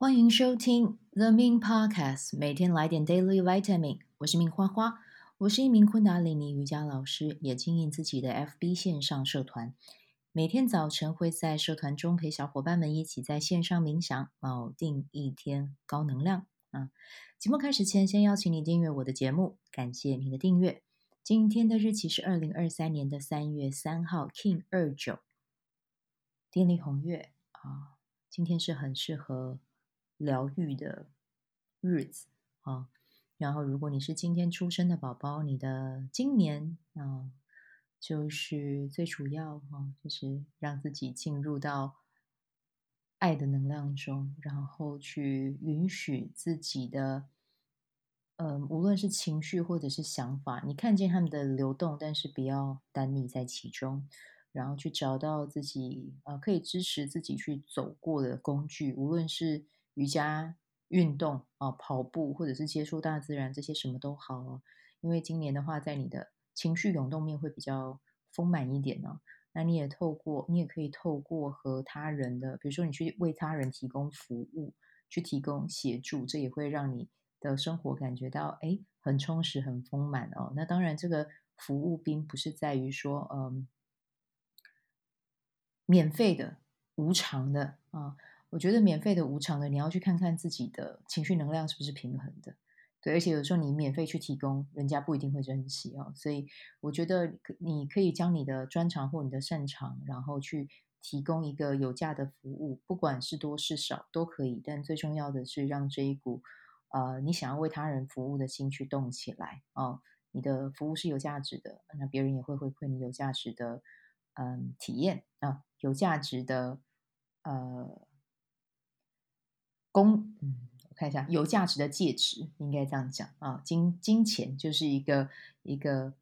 欢迎收听 The Min Podcast，每天来点 Daily Vitamin。我是命花花，我是一名昆达里尼瑜伽老师，也经营自己的 FB 线上社团。每天早晨会在社团中陪小伙伴们一起在线上冥想，锚定一天高能量。啊，节目开始前，先邀请你订阅我的节目，感谢你的订阅。今天的日期是二零二三年的三月三号，King 二九，电力红月啊，今天是很适合。疗愈的日子啊，然后如果你是今天出生的宝宝，你的今年啊，就是最主要啊，就是让自己进入到爱的能量中，然后去允许自己的，嗯，无论是情绪或者是想法，你看见他们的流动，但是不要单溺在其中，然后去找到自己啊，可以支持自己去走过的工具，无论是。瑜伽运动啊，跑步或者是接触大自然，这些什么都好哦。因为今年的话，在你的情绪涌动面会比较丰满一点呢。那你也透过，你也可以透过和他人的，比如说你去为他人提供服务，去提供协助，这也会让你的生活感觉到哎，很充实、很丰满哦。那当然，这个服务并不是在于说嗯，免费的、无偿的啊。我觉得免费的、无偿的，你要去看看自己的情绪能量是不是平衡的，对。而且有时候你免费去提供，人家不一定会珍惜哦。所以我觉得你可以将你的专长或你的擅长，然后去提供一个有价的服务，不管是多是少都可以。但最重要的是让这一股呃你想要为他人服务的心去动起来哦。你的服务是有价值的，那别人也会回馈你有价值的嗯体验啊，有价值的呃。公，嗯，我看一下，有价值的介质应该这样讲啊，金金钱就是一个一个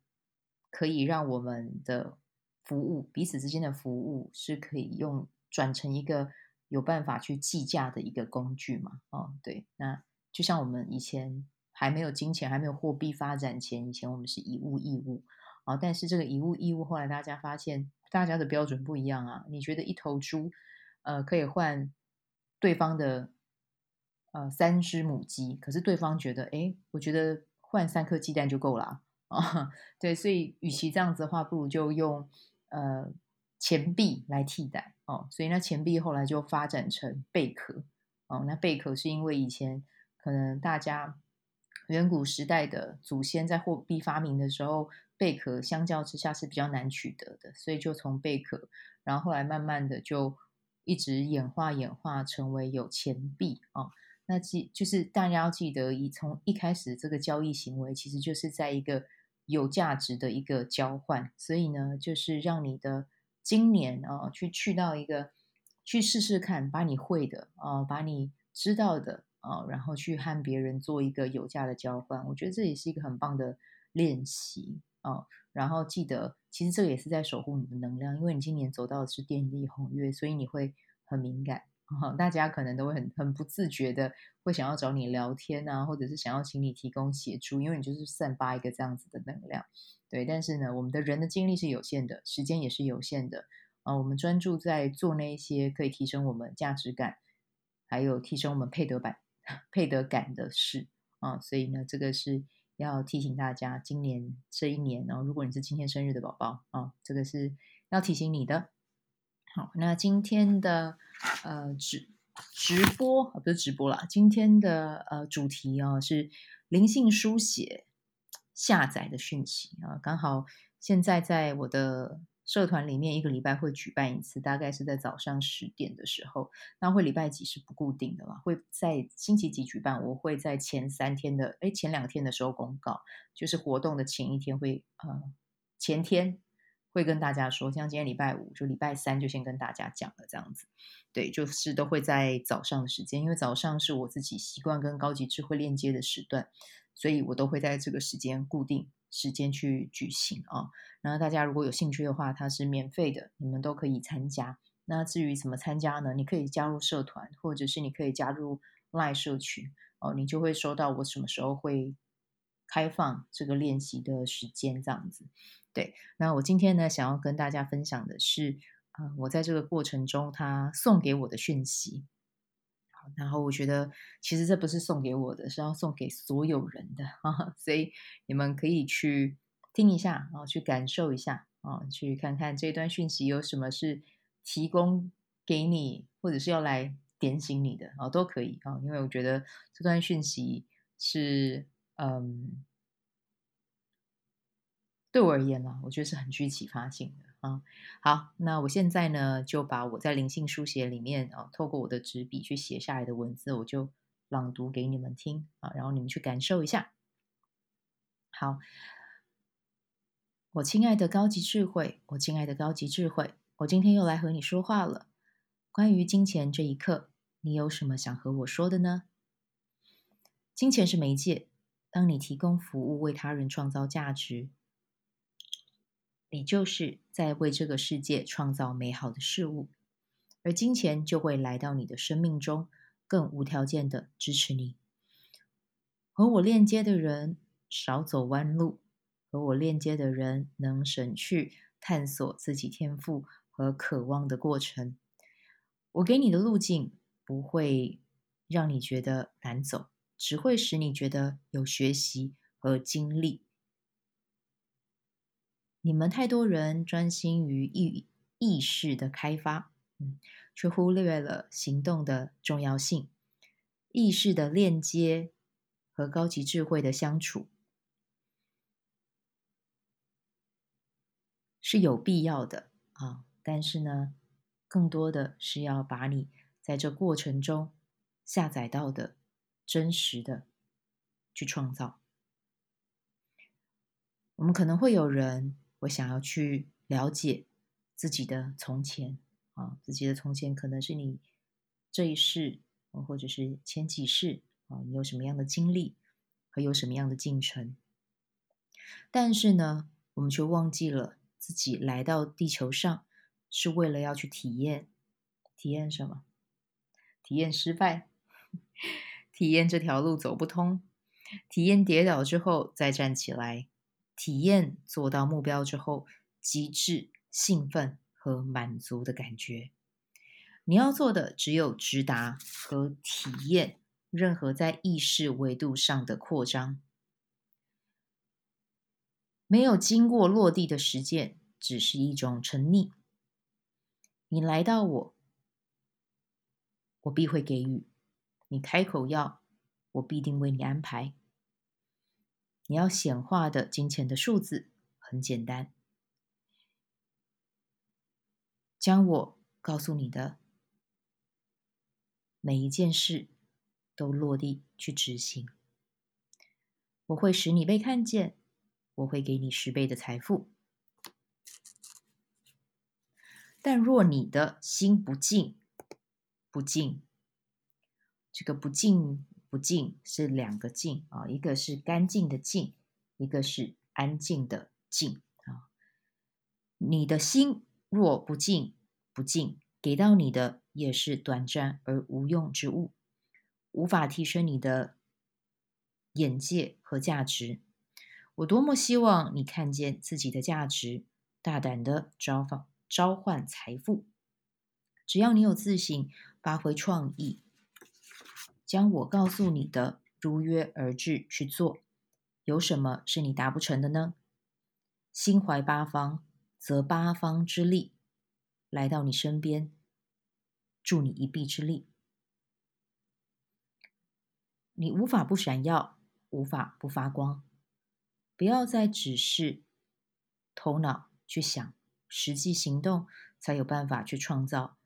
可以让我们的服务彼此之间的服务是可以用转成一个有办法去计价的一个工具嘛，哦，对，那就像我们以前还没有金钱还没有货币发展前，以前我们是以物易物啊，但是这个以物易物后来大家发现大家的标准不一样啊，你觉得一头猪呃可以换对方的。呃，三只母鸡，可是对方觉得，哎，我觉得换三颗鸡蛋就够了啊。对，所以与其这样子的话，不如就用呃钱币来替代哦。所以那钱币后来就发展成贝壳哦。那贝壳是因为以前可能大家远古时代的祖先在货币发明的时候，贝壳相较之下是比较难取得的，所以就从贝壳，然后后来慢慢的就一直演化演化成为有钱币哦。那记就是大家要记得，以从一开始这个交易行为，其实就是在一个有价值的一个交换，所以呢，就是让你的今年啊，去去到一个去试试看，把你会的啊，把你知道的啊，然后去和别人做一个有价的交换，我觉得这也是一个很棒的练习啊。然后记得，其实这个也是在守护你的能量，因为你今年走到的是电力红月，所以你会很敏感。大家可能都会很很不自觉的会想要找你聊天啊，或者是想要请你提供协助，因为你就是散发一个这样子的能量，对。但是呢，我们的人的精力是有限的，时间也是有限的啊。我们专注在做那些可以提升我们价值感，还有提升我们配得感、配得感的事啊。所以呢，这个是要提醒大家，今年这一年呢，如果你是今天生日的宝宝啊，这个是要提醒你的。好，那今天的呃直直播，不是直播啦，今天的呃主题啊是灵性书写下载的讯息啊，刚好现在在我的社团里面，一个礼拜会举办一次，大概是在早上十点的时候。那会礼拜几是不固定的嘛，会在星期几举办，我会在前三天的哎前两天的时候公告，就是活动的前一天会呃前天。会跟大家说，像今天礼拜五，就礼拜三就先跟大家讲了这样子，对，就是都会在早上的时间，因为早上是我自己习惯跟高级智慧链接的时段，所以我都会在这个时间固定时间去举行啊。然后大家如果有兴趣的话，它是免费的，你们都可以参加。那至于怎么参加呢？你可以加入社团，或者是你可以加入 LINE 社群哦，你就会收到我什么时候会开放这个练习的时间这样子。对，那我今天呢，想要跟大家分享的是，啊、我在这个过程中他送给我的讯息。然后我觉得，其实这不是送给我的，是要送给所有人的啊。所以你们可以去听一下啊，去感受一下啊，去看看这段讯息有什么是提供给你，或者是要来点醒你的啊，都可以啊。因为我觉得这段讯息是嗯，对我而言呢，我觉得是很具启发性的。啊，好，那我现在呢，就把我在灵性书写里面啊，透过我的纸笔去写下来的文字，我就朗读给你们听啊，然后你们去感受一下。好，我亲爱的高级智慧，我亲爱的高级智慧，我今天又来和你说话了。关于金钱这一刻，你有什么想和我说的呢？金钱是媒介，当你提供服务，为他人创造价值。你就是在为这个世界创造美好的事物，而金钱就会来到你的生命中，更无条件的支持你。和我链接的人少走弯路，和我链接的人能省去探索自己天赋和渴望的过程。我给你的路径不会让你觉得难走，只会使你觉得有学习和经历。你们太多人专心于意意识的开发，嗯，却忽略了行动的重要性。意识的链接和高级智慧的相处是有必要的啊，但是呢，更多的是要把你在这过程中下载到的真实的去创造。我们可能会有人。我想要去了解自己的从前啊，自己的从前可能是你这一世，或者是前几世啊，你有什么样的经历和有什么样的进程？但是呢，我们却忘记了自己来到地球上是为了要去体验，体验什么？体验失败，体验这条路走不通，体验跌倒之后再站起来。体验做到目标之后，极致兴奋和满足的感觉。你要做的只有直达和体验任何在意识维度上的扩张。没有经过落地的实践，只是一种沉溺。你来到我，我必会给予；你开口要，我必定为你安排。你要显化的金钱的数字很简单，将我告诉你的每一件事都落地去执行。我会使你被看见，我会给你十倍的财富。但若你的心不净，不净，这个不净。不净是两个净啊，一个是干净的净，一个是安静的静啊。你的心若不净，不净，给到你的也是短暂而无用之物，无法提升你的眼界和价值。我多么希望你看见自己的价值，大胆的召唤召唤财富。只要你有自信，发挥创意。将我告诉你的如约而至去做，有什么是你达不成的呢？心怀八方，则八方之力来到你身边，助你一臂之力。你无法不闪耀，无法不发光。不要再只是头脑去想，实际行动才有办法去创造，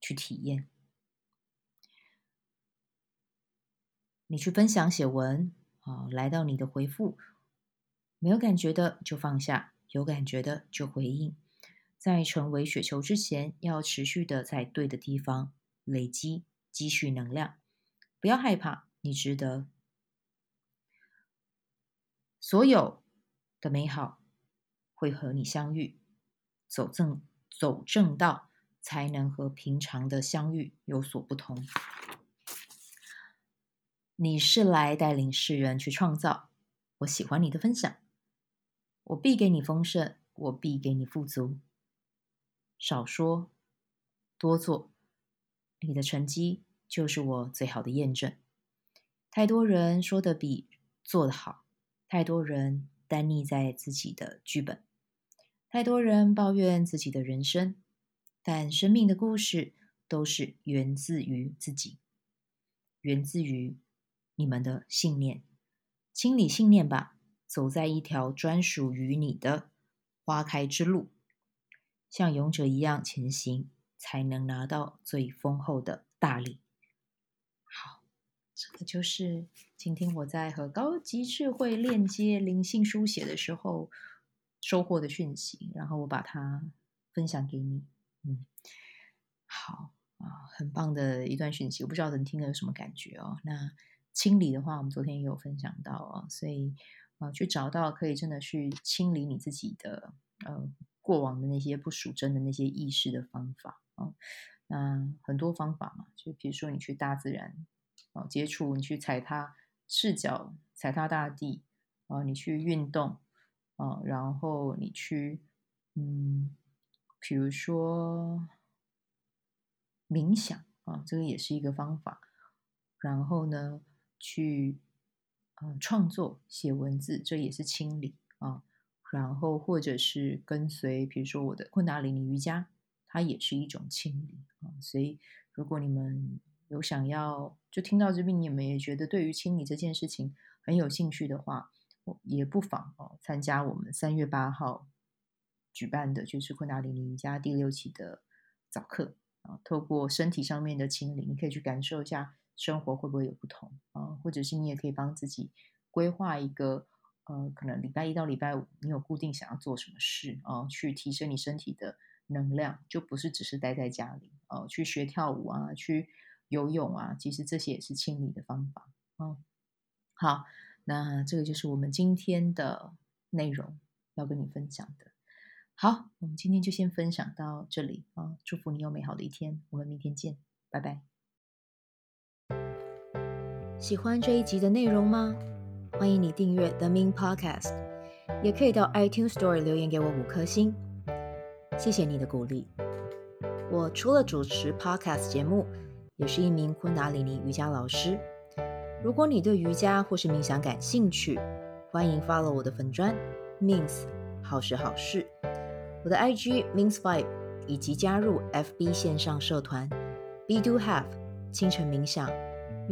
去体验。你去分享写文啊，来到你的回复，没有感觉的就放下，有感觉的就回应。在成为雪球之前，要持续的在对的地方累积积蓄能量。不要害怕，你值得。所有的美好会和你相遇，走正走正道，才能和平常的相遇有所不同。你是来带领世人去创造，我喜欢你的分享，我必给你丰盛，我必给你富足。少说，多做，你的成绩就是我最好的验证。太多人说得比做得好，太多人耽溺在自己的剧本，太多人抱怨自己的人生，但生命的故事都是源自于自己，源自于你们的信念。清理信念吧，走在一条专属于你的花开之路，像勇者一样前行，才能拿到最丰厚的大礼。好，这个就是今天我在和高级智慧链接灵性书写的时候收获的讯息，然后我把它分享给你。嗯，好啊，很棒的一段讯息，我不知道能听了有什么感觉哦。那。清理的话，我们昨天也有分享到啊，所以啊，去找到可以真的去清理你自己的呃过往的那些不属真的那些意识的方法啊，那很多方法嘛，就比如说你去大自然啊接触，你去踩踏赤脚踩踏大地啊，你去运动啊，然后你去嗯，比如说冥想啊，这个也是一个方法，然后呢，去，呃，创作写文字，这也是清理啊。然后或者是跟随，比如说我的昆达里尼瑜伽，它也是一种清理啊。所以，如果你们有想要，就听到这边，你们也觉得对于清理这件事情很有兴趣的话，我也不妨哦参加我们三月八号举办的，就是昆达里尼瑜伽第六期的早课啊。透过身体上面的清理，你可以去感受一下。生活会不会有不同啊？或者是你也可以帮自己规划一个，呃，可能礼拜一到礼拜五你有固定想要做什么事啊？去提升你身体的能量，就不是只是待在家里啊，去学跳舞啊，去游泳啊，其实这些也是清理的方法啊。好，那这个就是我们今天的内容要跟你分享的。好，我们今天就先分享到这里啊！祝福你有美好的一天，我们明天见，拜拜。喜欢这一集的内容吗？欢迎你订阅 The Min Podcast，也可以到 iTunes Store 留言给我五颗星，谢谢你的鼓励。我除了主持 Podcast 节目，也是一名昆达里尼瑜伽老师。如果你对瑜伽或是冥想感兴趣，欢迎 follow 我的粉砖 Mins 好时好事，我的 IG Mins Vibe，以及加入 FB 线上社团 Be Do Have 清晨冥想。